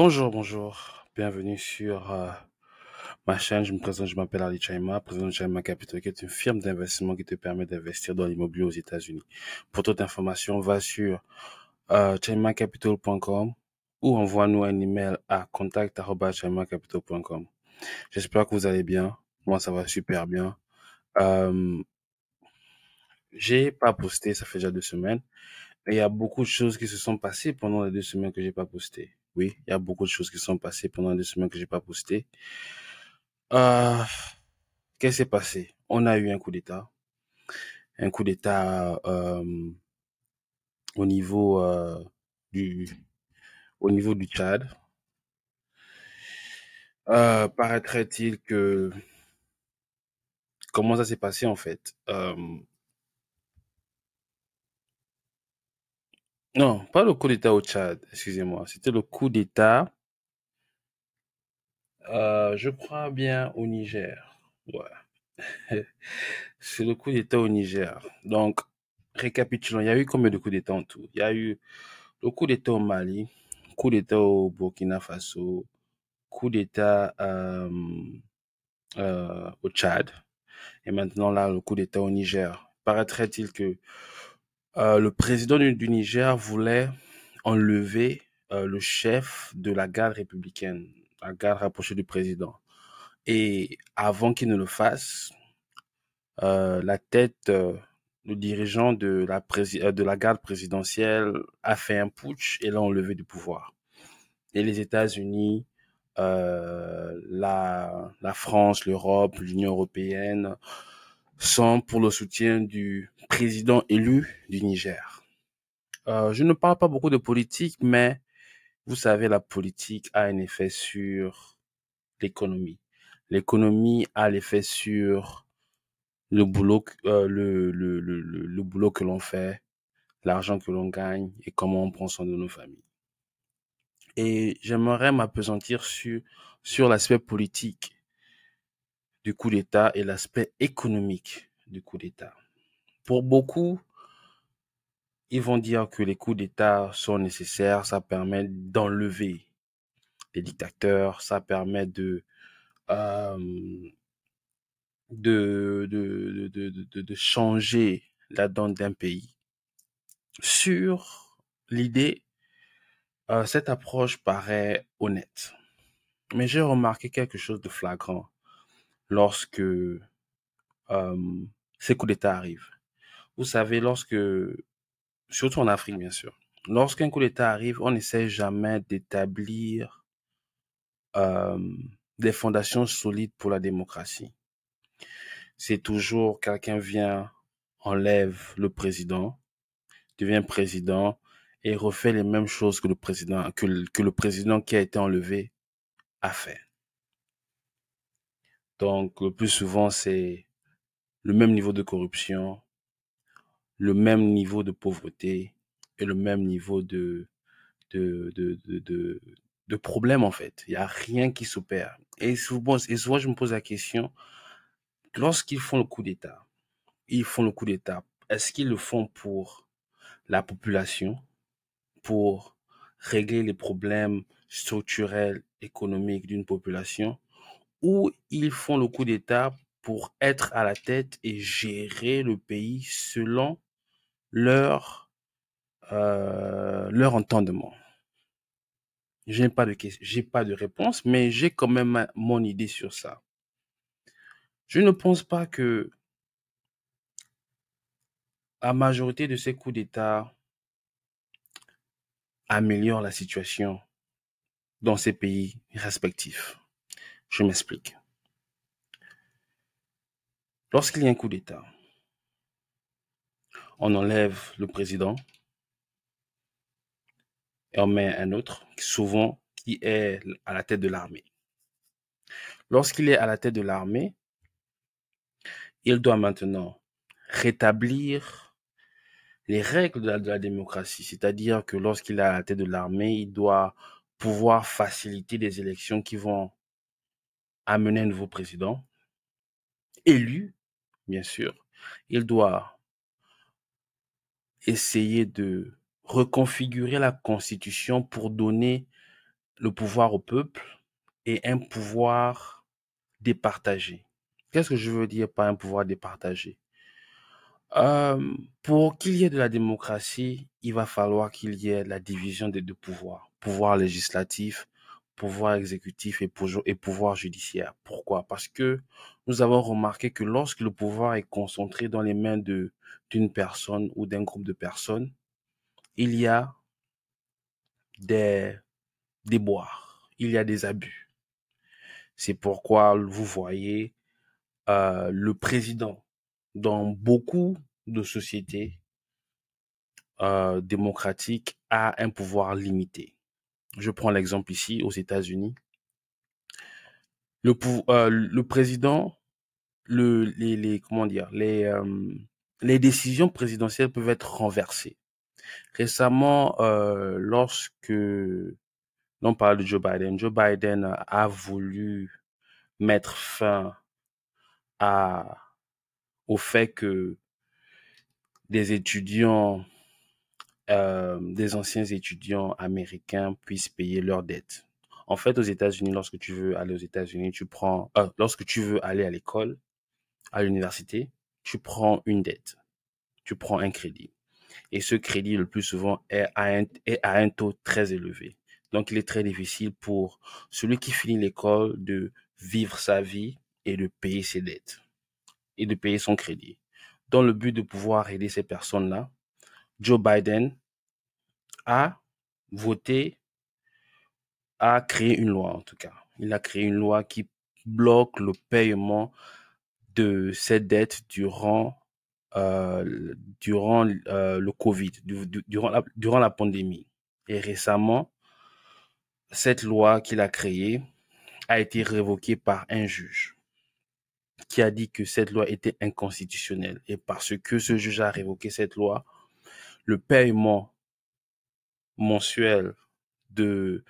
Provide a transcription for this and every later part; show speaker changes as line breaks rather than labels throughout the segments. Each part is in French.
Bonjour, bonjour. Bienvenue sur euh, ma chaîne. Je me présente, je m'appelle Ali Chaima, président de Chaima Capital, qui est une firme d'investissement qui te permet d'investir dans l'immobilier aux États-Unis. Pour toute information, va sur euh, chaimacapital.com ou envoie-nous un email à contact.chaimacapital.com. J'espère que vous allez bien. Moi, ça va super bien. Euh, j'ai pas posté, ça fait déjà deux semaines. Il y a beaucoup de choses qui se sont passées pendant les deux semaines que j'ai pas posté. Oui, il y a beaucoup de choses qui sont passées pendant les deux semaines que j'ai pas posté. Euh, Qu'est-ce qui s'est passé? On a eu un coup d'État. Un coup d'État euh, au niveau euh, du au niveau du Tchad. Euh, Paraîtrait-il que comment ça s'est passé en fait? Non, pas le coup d'État au Tchad, excusez-moi. C'était le coup d'État, euh, je crois bien au Niger. Ouais. C'est le coup d'État au Niger. Donc, récapitulons, il y a eu combien de coups d'État en tout? Il y a eu le coup d'État au Mali, coup d'État au Burkina Faso, coup d'État euh, euh, au Tchad, et maintenant là, le coup d'État au Niger. Paraîtrait-il que euh, le président du, Niger voulait enlever euh, le chef de la garde républicaine, la garde rapprochée du président. Et avant qu'il ne le fasse, euh, la tête, le dirigeant de la, de la garde présidentielle a fait un putsch et l'a enlevé du pouvoir. Et les États-Unis, la France, l'Europe, l'Union européenne, sont pour le soutien du président élu du Niger. Euh, je ne parle pas beaucoup de politique, mais vous savez, la politique a un effet sur l'économie. L'économie a l'effet sur le boulot, euh, le, le, le, le, boulot que l'on fait, l'argent que l'on gagne et comment on prend soin de nos familles. Et j'aimerais m'apesantir sur, sur l'aspect politique du coup d'État et l'aspect économique du coup d'État. Pour beaucoup, ils vont dire que les coups d'État sont nécessaires, ça permet d'enlever les dictateurs, ça permet de, euh, de, de, de, de, de changer la donne d'un pays. Sur l'idée, euh, cette approche paraît honnête. Mais j'ai remarqué quelque chose de flagrant lorsque euh, ces coups d'État arrivent. Vous savez, lorsque, surtout en Afrique bien sûr, lorsqu'un coup d'État arrive, on n'essaie jamais d'établir des fondations solides pour la démocratie. C'est toujours quelqu'un vient, enlève le président, devient président et refait les mêmes choses que le président, que le président qui a été enlevé a fait. Donc, le plus souvent, c'est le même niveau de corruption, le même niveau de pauvreté et le même niveau de, de, de, de, de, problème, en fait. Il n'y a rien qui s'opère. Et souvent, et souvent, je me pose la question, lorsqu'ils font le coup d'État, ils font le coup d'État, est-ce qu'ils le font pour la population, pour régler les problèmes structurels, économiques d'une population, ou ils font le coup d'État pour être à la tête et gérer le pays selon leur, euh, leur entendement. J'ai pas de j'ai pas de réponse, mais j'ai quand même mon idée sur ça. Je ne pense pas que la majorité de ces coups d'État améliorent la situation dans ces pays respectifs. Je m'explique. Lorsqu'il y a un coup d'État, on enlève le président et on met un autre, souvent qui est à la tête de l'armée. Lorsqu'il est à la tête de l'armée, il doit maintenant rétablir les règles de la, démocratie, c'est-à-dire que lorsqu'il est à la tête de l'armée, il doit pouvoir faciliter des élections qui vont amener un nouveau président élu, bien sûr. Il doit essayer de reconfigurer la constitution pour donner le pouvoir au peuple et un pouvoir départagé. Qu'est-ce que je veux dire par un pouvoir départagé? Euh, Pour qu'il y ait de la démocratie, il va falloir qu'il y ait la division des deux pouvoirs, pouvoir législatif, pouvoir exécutif et, pouvoir judiciaire. Pourquoi? Parce que nous avons remarqué que lorsque le pouvoir est concentré dans les mains d'une personne ou d'un groupe de personnes, il y a des déboires, il y a des abus. C'est pourquoi vous voyez euh, le président dans beaucoup de sociétés euh, démocratiques a un pouvoir limité. Je prends l'exemple ici aux États-Unis. Le, euh, président, le, les, comment dire, euh, les décisions présidentielles peuvent être renversées. Récemment, euh, lorsque l'on parle de Joe Biden, Joe Biden a voulu mettre fin au fait que des étudiants, euh, des anciens étudiants américains puissent payer leurs dettes. En fait, aux États-Unis, lorsque tu veux aller aux États-Unis, tu prends, euh, lorsque tu veux aller à l'école, à l'université, tu prends une dette, tu prends un crédit. Et ce crédit, le plus souvent, est à un, est à un taux très élevé. Donc, il est très difficile pour celui qui finit l'école de vivre sa vie et de payer ses dettes et de payer son crédit. Dans le but de pouvoir aider ces personnes-là, Joe Biden a voté, a créé une loi en tout cas. Il a créé une loi qui bloque le paiement de ces dettes durant euh, durant euh, le Covid, durant la, durant la pandémie. Et récemment, cette loi qu'il a créée a été révoquée par un juge qui a dit que cette loi était inconstitutionnelle. Et parce que ce juge a révoqué cette loi, le paiement mensuel de,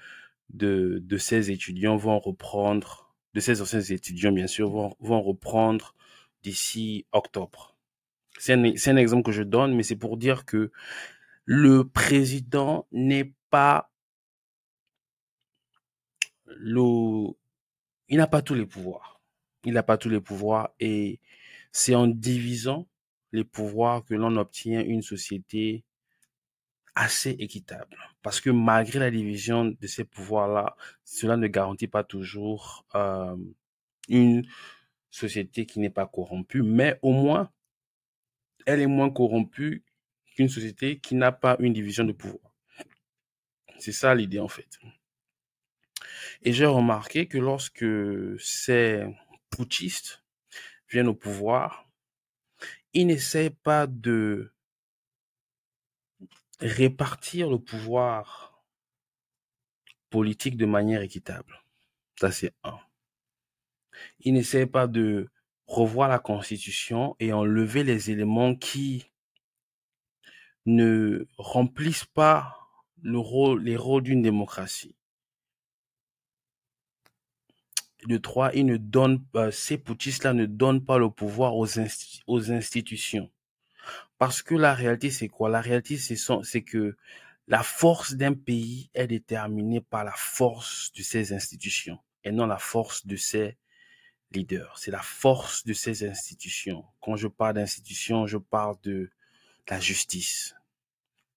de, de ces étudiants vont reprendre, de ces anciens étudiants, bien sûr, vont, vont reprendre d'ici octobre. C'est un, un, exemple que je donne, mais c'est pour dire que le président n'est pas le, il n'a pas tous les pouvoirs. Il n'a pas tous les pouvoirs et c'est en divisant les pouvoirs que l'on obtient une société assez équitable. Parce que malgré la division de ces pouvoirs-là, cela ne garantit pas toujours euh, une société qui n'est pas corrompue, mais au moins, elle est moins corrompue qu'une société qui n'a pas une division de pouvoir. C'est ça l'idée en fait. Et j'ai remarqué que lorsque ces putschistes viennent au pouvoir, ils n'essaient pas de répartir le pouvoir politique de manière équitable. Ça, c'est un. Ils n'essaient pas de revoir la constitution et enlever les éléments qui ne remplissent pas le rôle, les rôles d'une démocratie. De trois, ils ne donnent pas, ces putschistes-là ne donnent pas le pouvoir aux institutions. Parce que la réalité, c'est quoi? La réalité, c'est que la force d'un pays est déterminée par la force de ses institutions et non la force de ses leaders. C'est la force de ces institutions. Quand je parle d'institutions, je parle de la justice.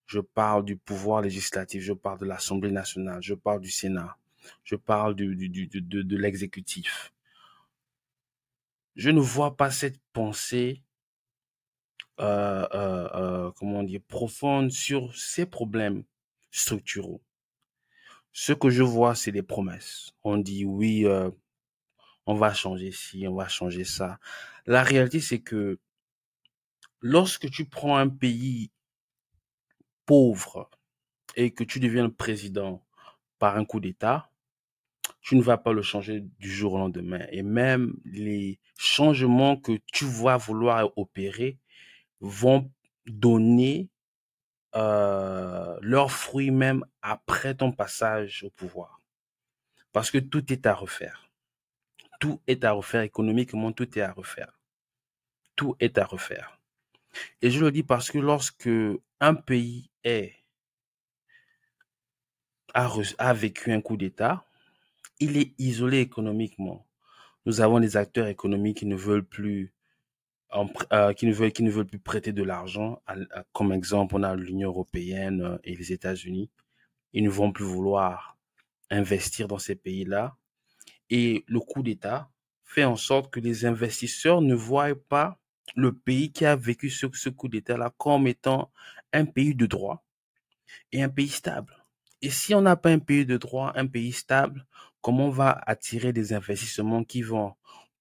Je parle du pouvoir législatif. Je parle de l'Assemblée nationale. Je parle du Sénat. Je parle de, l'exécutif. Je ne vois pas cette pensée, comment dire, profonde sur ces problèmes structuraux. Ce que je vois, c'est des promesses. On dit oui, euh, on va changer ci, on va changer ça. La réalité, c'est que lorsque tu prends un pays pauvre et que tu deviens le président par un coup d'État, tu ne vas pas le changer du jour au lendemain. Et même les changements que tu vas vouloir opérer vont donner euh, leurs fruits même après ton passage au pouvoir. Parce que tout est à refaire. Tout est à refaire économiquement, tout est à refaire. Tout est à refaire. Et je le dis parce que lorsque un pays a, vécu un coup d'État, il est isolé économiquement. Nous avons des acteurs économiques qui ne veulent plus euh, qui, ne veulent, qui ne veulent plus prêter de l'argent. Comme exemple, on a l'Union européenne euh, et les États-Unis. Ils ne vont plus vouloir investir dans ces pays-là. Et le coup d'État fait en sorte que les investisseurs ne voient pas le pays qui a vécu ce, ce coup d'État-là comme étant un pays de droit et un pays stable. Et si on n'a pas un pays de droit, un pays stable, comment on va attirer des investissements qui vont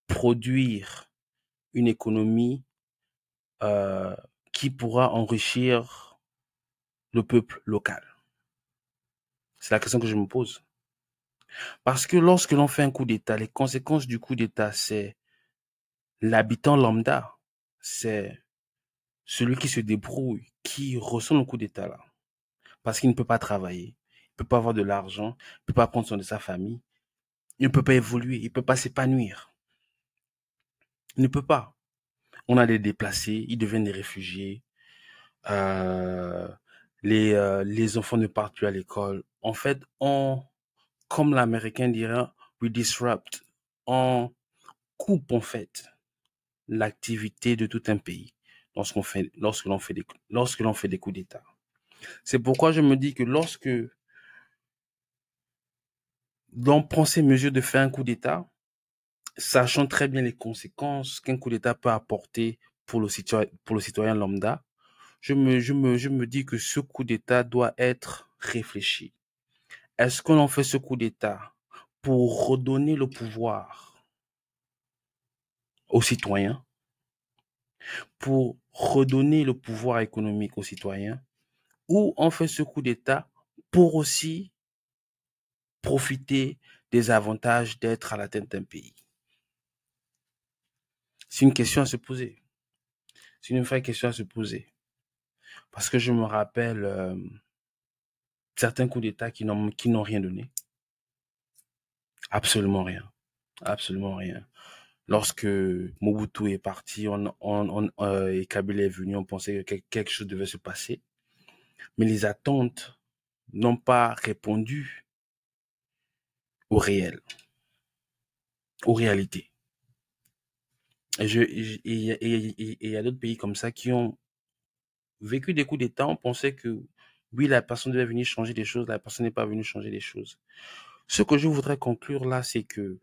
produire une économie euh, qui pourra enrichir le peuple local? C'est la question que je me pose. Parce que lorsque l'on fait un coup d'État, les conséquences du coup d'État, c'est l'habitant lambda, c'est celui qui se débrouille, qui ressent le coup d'État là. Parce qu'il ne peut pas travailler, il ne peut pas avoir de l'argent, il ne peut pas prendre soin de sa famille, il ne peut pas évoluer, il ne peut pas s'épanouir. Ne peut pas. On a des déplacés, ils deviennent des réfugiés. Euh, les, euh, les enfants ne partent plus à l'école. En fait, on, comme l'américain dirait, we disrupt. On coupe en fait l'activité de tout un pays lorsque l'on fait des, lorsque l'on fait des coups d'État. C'est pourquoi je me dis que lorsque l'on prend ces mesures de faire un coup d'État, sachant très bien les conséquences qu'un coup d'État peut apporter pour le citoyen, lambda, je me dis que ce coup d'État doit être réfléchi. Est-ce qu'on en fait ce coup d'État pour redonner le pouvoir aux citoyens, pour redonner le pouvoir économique aux citoyens, ou on fait ce coup d'État pour aussi profiter des avantages d'être à la tête d'un pays? C'est une question à se poser. C'est une vraie question à se poser. Parce que je me rappelle euh, certains coups d'État qui n'ont, rien donné. Absolument rien. Absolument rien. Lorsque Mobutu est parti on, on, euh, et Kabila est venu, on pensait que quelque chose devait se passer. Mais les attentes n'ont pas répondu au réel, aux réalités. Et il y a d'autres pays comme ça qui ont vécu des coups d'État. On pensait que oui, la personne devait venir changer les choses, la personne n'est pas venue changer les choses. Ce que je voudrais conclure là, c'est que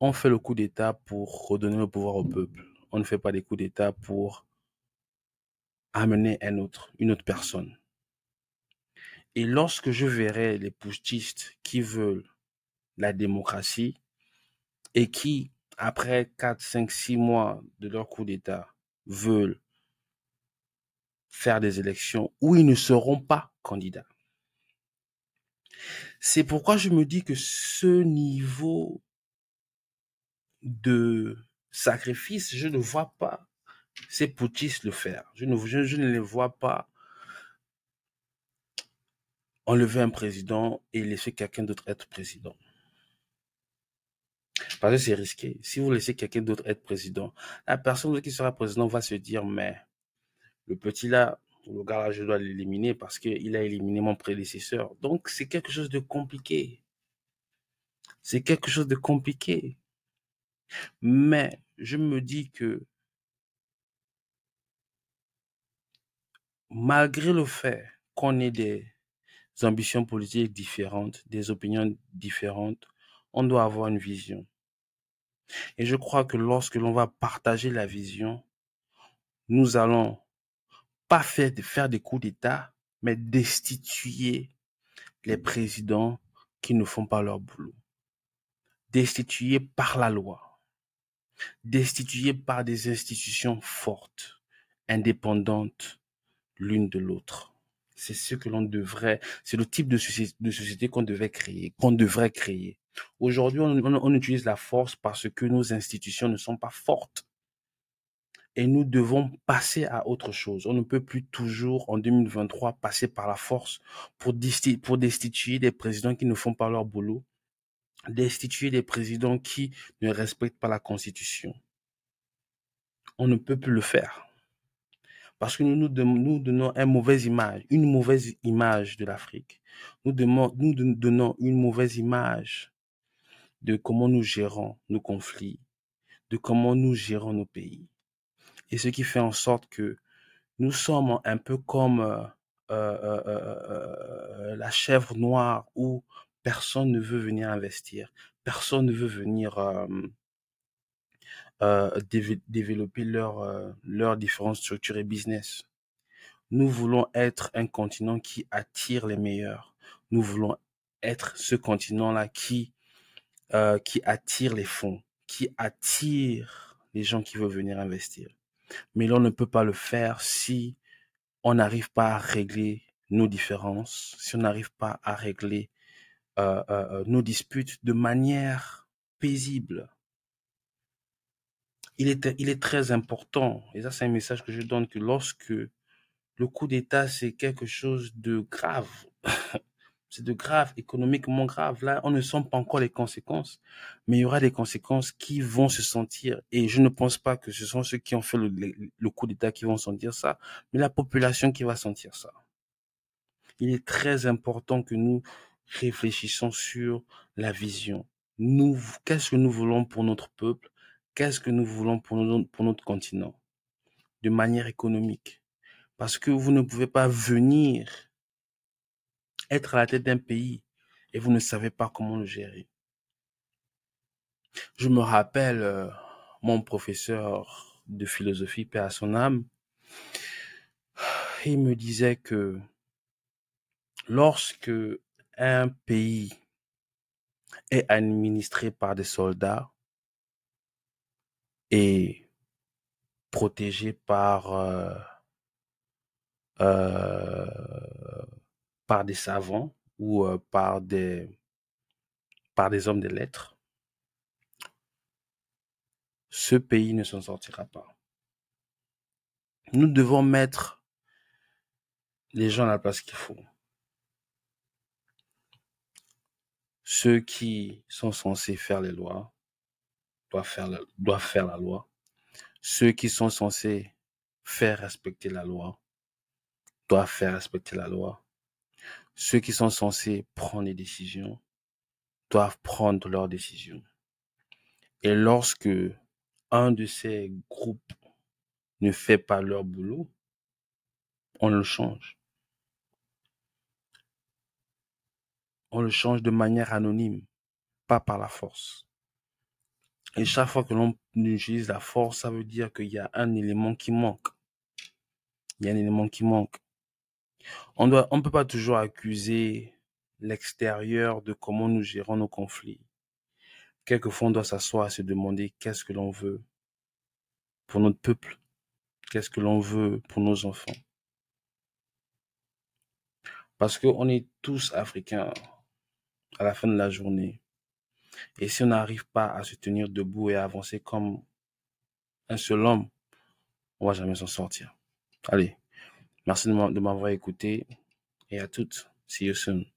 on fait le coup d'État pour redonner le pouvoir au peuple. On ne fait pas des coups d'État pour amener un autre, une autre personne. Et lorsque je verrai les putschistes qui veulent la démocratie et qui, après 4, 5, 6 mois de leur coup d'État, veulent faire des élections où ils ne seront pas candidats. C'est pourquoi je me dis que ce niveau de sacrifice, je ne vois pas ces putschistes le faire. Je ne, je, ne les vois pas enlever un président et laisser quelqu'un d'autre être président. Parce que c'est risqué. Si vous laissez quelqu'un d'autre être président, la personne qui sera président va se dire, mais le petit là, le gars là, je dois l'éliminer parce qu'il a éliminé mon prédécesseur. Donc, c'est quelque chose de compliqué. C'est quelque chose de compliqué. Mais je me dis que malgré le fait qu'on ait des ambitions politiques différentes, des opinions différentes, on doit avoir une vision. Et je crois que lorsque l'on va partager la vision, nous allons pas faire, des coups d'État, mais destituer les présidents qui ne font pas leur boulot. Destituer par la loi. Destituer par des institutions fortes, indépendantes l'une de l'autre. C'est ce que l'on devrait, c'est le type de société, de société qu'on devait créer, qu'on devrait créer. Aujourd'hui, on, utilise la force parce que nos institutions ne sont pas fortes et nous devons passer à autre chose. On ne peut plus toujours, en 2023, passer par la force pour, destituer des présidents qui ne font pas leur boulot, destituer des présidents qui ne respectent pas la Constitution. On ne peut plus le faire. Parce que nous nous donnons une mauvaise image, une mauvaise image de l'Afrique. Nous donnons une mauvaise image de comment nous gérons nos conflits, de comment nous gérons nos pays. Et ce qui fait en sorte que nous sommes un peu comme euh, euh, euh, la chèvre noire où personne ne veut venir investir, personne ne veut venir développer leurs leurs différentes structures et business. Nous voulons être un continent qui attire les meilleurs. Nous voulons être ce continent-là qui qui attire les fonds, qui attire les gens qui veulent venir investir. Mais l'on ne peut pas le faire si on n'arrive pas à régler nos différences, si on n'arrive pas à régler euh, euh, euh, nos disputes de manière paisible. Il est, il est très important, et ça c'est un message que je donne, que lorsque le coup d'État c'est quelque chose de grave, c'est de grave, économiquement grave. Là, on ne sent pas encore les conséquences, mais il y aura des conséquences qui vont se sentir. Et je ne pense pas que ce sont ceux qui ont fait le, coup d'État qui vont sentir ça, mais la population qui va sentir ça. Il est très important que nous réfléchissons sur la vision. Qu'est-ce que nous voulons pour notre peuple? Qu'est-ce que nous voulons pour notre continent? De manière économique. Parce que vous ne pouvez pas venir à la tête d'un pays et vous ne savez pas comment le gérer. Je me rappelle euh, mon professeur de philosophie, paix à son âme, il me disait que lorsque un pays est administré par des soldats et protégé par euh, euh, par des savants ou par des par des hommes de lettres, ce pays ne s'en sortira pas. Nous devons mettre les gens à la place qu'il faut. Ceux qui sont censés faire les lois doivent faire la loi. Ceux qui sont censés faire respecter la loi doivent faire respecter la loi. Ceux qui sont censés prendre des décisions doivent prendre leurs décisions. Et lorsque un de ces groupes ne fait pas leur boulot, on le change. on le change de manière anonyme, pas par la force. Et chaque fois que l'on utilise la force, ça veut dire qu'il y a un élément qui manque. Il y a un élément qui manque. On on peut pas toujours accuser l'extérieur de comment nous gérons nos conflits. Quelquefois, on doit s'asseoir et se demander qu'est-ce que l'on veut pour notre peuple, qu'est-ce que l'on veut pour nos enfants. Parce qu'on est tous africains, à la fin de la journée. Et si on n'arrive pas à se tenir debout et à avancer comme un seul homme, on va jamais s'en sortir. Allez, merci de m'avoir écouté et à toutes. See you soon.